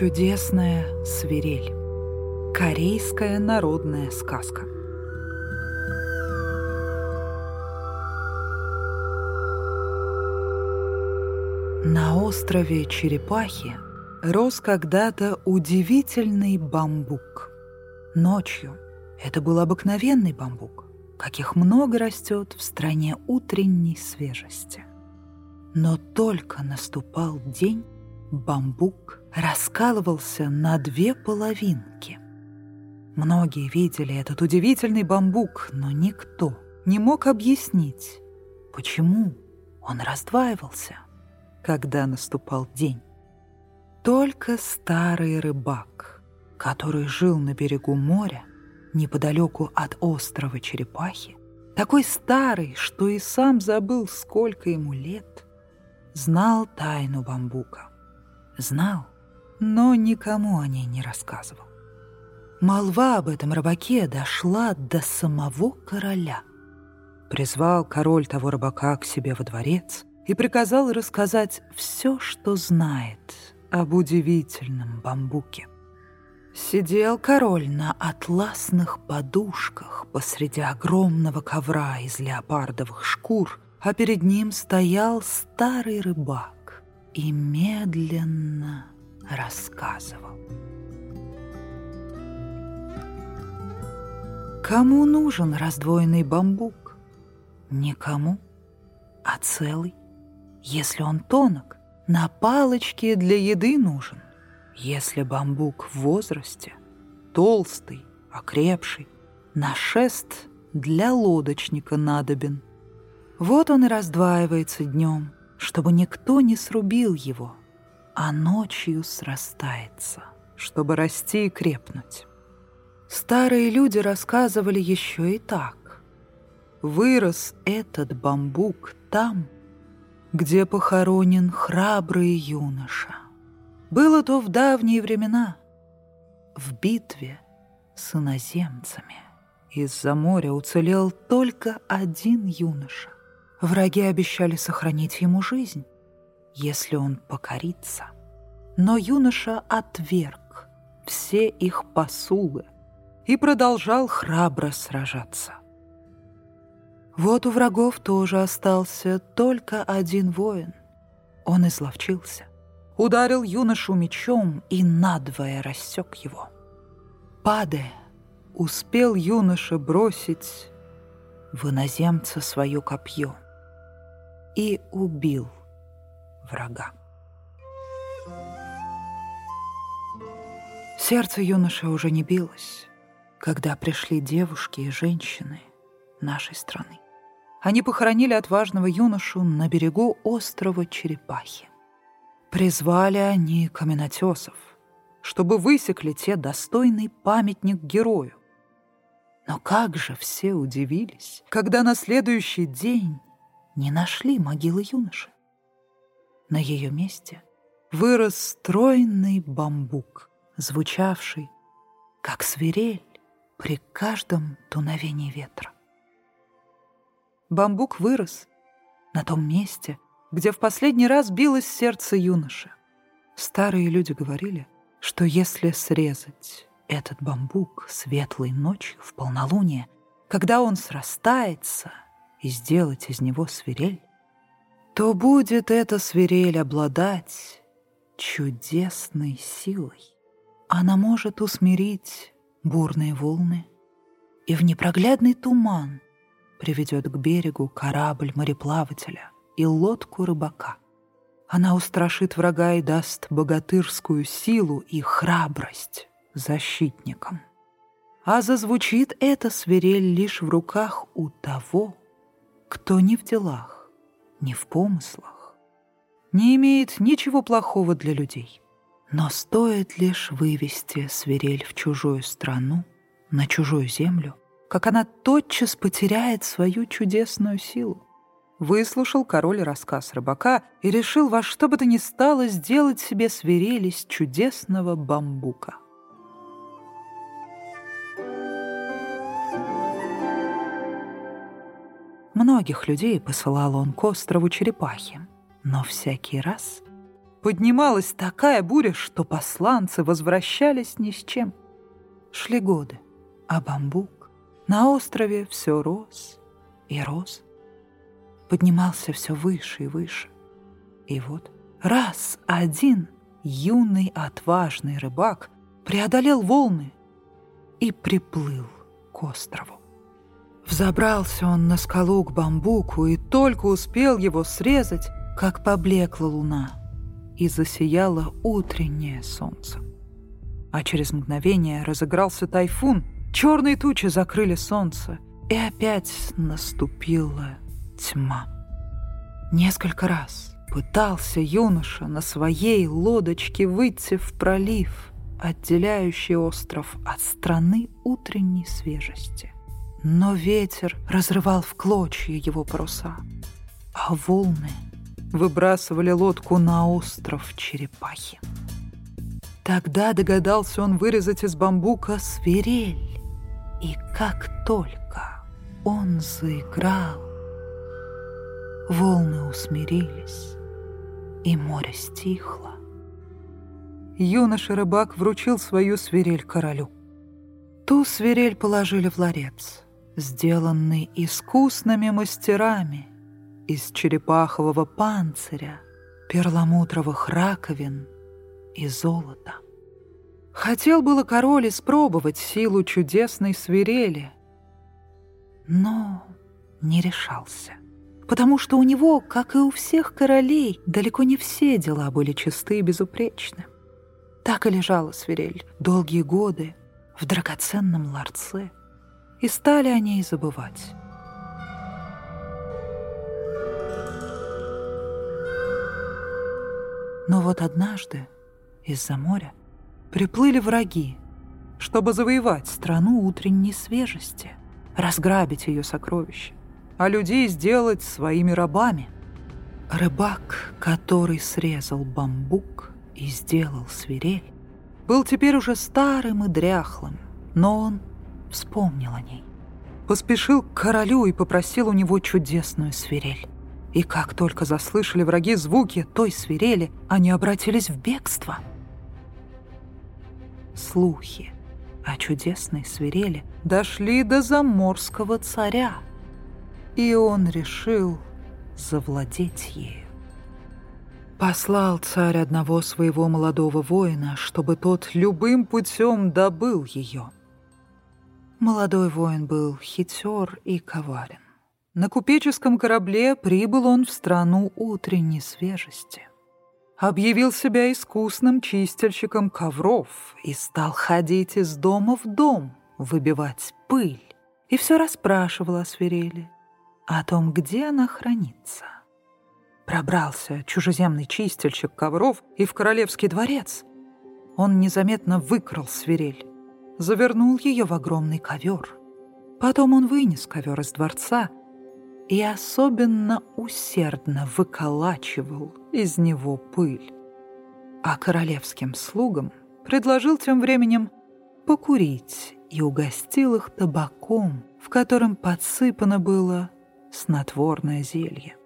Чудесная свирель. Корейская народная сказка. На острове Черепахи рос когда-то удивительный бамбук. Ночью это был обыкновенный бамбук, каких много растет в стране утренней свежести. Но только наступал день, бамбук раскалывался на две половинки. Многие видели этот удивительный бамбук, но никто не мог объяснить, почему он раздваивался, когда наступал день. Только старый рыбак, который жил на берегу моря, неподалеку от острова Черепахи, такой старый, что и сам забыл, сколько ему лет, знал тайну бамбука. Знал, но никому о ней не рассказывал. Молва об этом рыбаке дошла до самого короля. Призвал король того рыбака к себе во дворец и приказал рассказать все, что знает об удивительном бамбуке. Сидел король на атласных подушках посреди огромного ковра из леопардовых шкур, а перед ним стоял старый рыбак и медленно рассказывал. Кому нужен раздвоенный бамбук? Никому, а целый. Если он тонок, на палочке для еды нужен. Если бамбук в возрасте, толстый, окрепший, на шест для лодочника надобен. Вот он и раздваивается днем, чтобы никто не срубил его, а ночью срастается, чтобы расти и крепнуть. Старые люди рассказывали еще и так. Вырос этот бамбук там, где похоронен храбрый юноша. Было то в давние времена, в битве с иноземцами. Из-за моря уцелел только один юноша. Враги обещали сохранить ему жизнь, если он покорится. Но юноша отверг все их посулы и продолжал храбро сражаться. Вот у врагов тоже остался только один воин. Он изловчился, ударил юношу мечом и надвое рассек его. Падая, успел юноша бросить в иноземца свое копье и убил врага. Сердце юноши уже не билось, когда пришли девушки и женщины нашей страны. Они похоронили отважного юношу на берегу острова Черепахи. Призвали они каменотесов, чтобы высекли те достойный памятник герою. Но как же все удивились, когда на следующий день не нашли могилы юноши. На ее месте вырос стройный бамбук, звучавший, как свирель при каждом дуновении ветра. Бамбук вырос на том месте, где в последний раз билось сердце юноши. Старые люди говорили, что если срезать этот бамбук светлой ночью в полнолуние, когда он срастается — и сделать из него свирель, то будет эта свирель обладать чудесной силой. Она может усмирить бурные волны и в непроглядный туман приведет к берегу корабль мореплавателя и лодку рыбака. Она устрашит врага и даст богатырскую силу и храбрость защитникам. А зазвучит эта свирель лишь в руках у того, кто ни в делах, ни в помыслах, не имеет ничего плохого для людей. Но стоит лишь вывести свирель в чужую страну, на чужую землю, как она тотчас потеряет свою чудесную силу. Выслушал король рассказ рыбака и решил во что бы то ни стало сделать себе свирель из чудесного бамбука. Многих людей посылал он к острову Черепахи, но всякий раз Поднималась такая буря, что посланцы возвращались ни с чем. Шли годы, а бамбук на острове все рос и рос. Поднимался все выше и выше. И вот раз один юный отважный рыбак преодолел волны и приплыл к острову. Взобрался он на скалу к бамбуку и только успел его срезать, как поблекла луна и засияло утреннее солнце. А через мгновение разыгрался тайфун, черные тучи закрыли солнце, и опять наступила тьма. Несколько раз пытался юноша на своей лодочке выйти в пролив, отделяющий остров от страны утренней свежести. Но ветер разрывал в клочья его паруса, а волны выбрасывали лодку на остров черепахи. Тогда догадался он вырезать из бамбука свирель, и как только он заиграл, волны усмирились, и море стихло. Юноша-рыбак вручил свою свирель королю. Ту свирель положили в ларец, сделанный искусными мастерами из черепахового панциря, перламутровых раковин и золота. Хотел было король испробовать силу чудесной свирели, но не решался, потому что у него, как и у всех королей, далеко не все дела были чисты и безупречны. Так и лежала свирель долгие годы в драгоценном ларце, и стали о ней забывать. Но вот однажды из-за моря приплыли враги, чтобы завоевать страну утренней свежести, разграбить ее сокровища, а людей сделать своими рабами. Рыбак, который срезал бамбук и сделал свирель, был теперь уже старым и дряхлым, но он вспомнил о ней. Поспешил к королю и попросил у него чудесную свирель. И как только заслышали враги звуки той свирели, они обратились в бегство. Слухи о чудесной свирели дошли до заморского царя, и он решил завладеть ею. Послал царь одного своего молодого воина, чтобы тот любым путем добыл ее. Молодой воин был хитер и коварен. На купеческом корабле прибыл он в страну утренней свежести. Объявил себя искусным чистильщиком ковров и стал ходить из дома в дом, выбивать пыль. И все расспрашивал о свирели, о том, где она хранится. Пробрался чужеземный чистильщик ковров и в королевский дворец. Он незаметно выкрал свирель, завернул ее в огромный ковер. Потом он вынес ковер из дворца и особенно усердно выколачивал из него пыль. А королевским слугам предложил тем временем покурить и угостил их табаком, в котором подсыпано было снотворное зелье.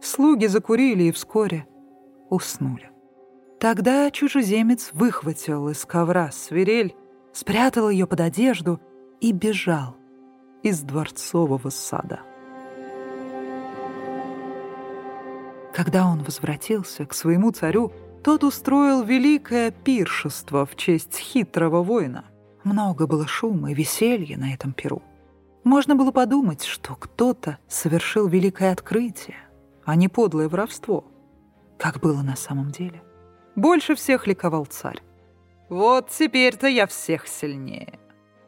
Слуги закурили и вскоре уснули. Тогда чужеземец выхватил из ковра свирель, спрятал ее под одежду и бежал из дворцового сада. Когда он возвратился к своему царю, тот устроил великое пиршество в честь хитрого воина. Много было шума и веселья на этом пиру. Можно было подумать, что кто-то совершил великое открытие, а не подлое воровство, как было на самом деле. Больше всех ликовал царь. «Вот теперь-то я всех сильнее.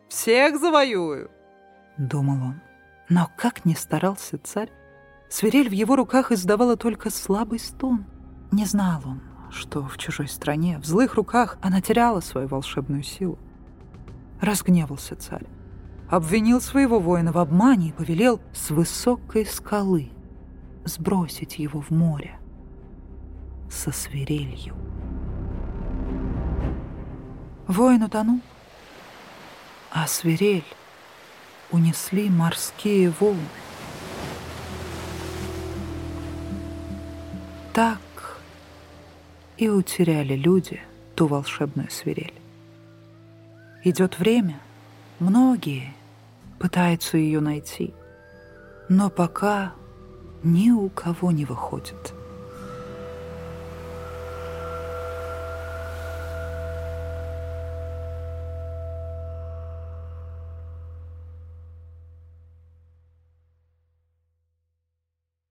Всех завоюю!» — думал он. Но как ни старался царь, Свирель в его руках издавала только слабый стон. Не знал он, что в чужой стране, в злых руках, она теряла свою волшебную силу. Разгневался царь. Обвинил своего воина в обмане и повелел с высокой скалы сбросить его в море со свирелью. Воин утонул, а свирель унесли морские волны. Так и утеряли люди ту волшебную свирель. Идет время, многие пытаются ее найти, но пока ни у кого не выходит.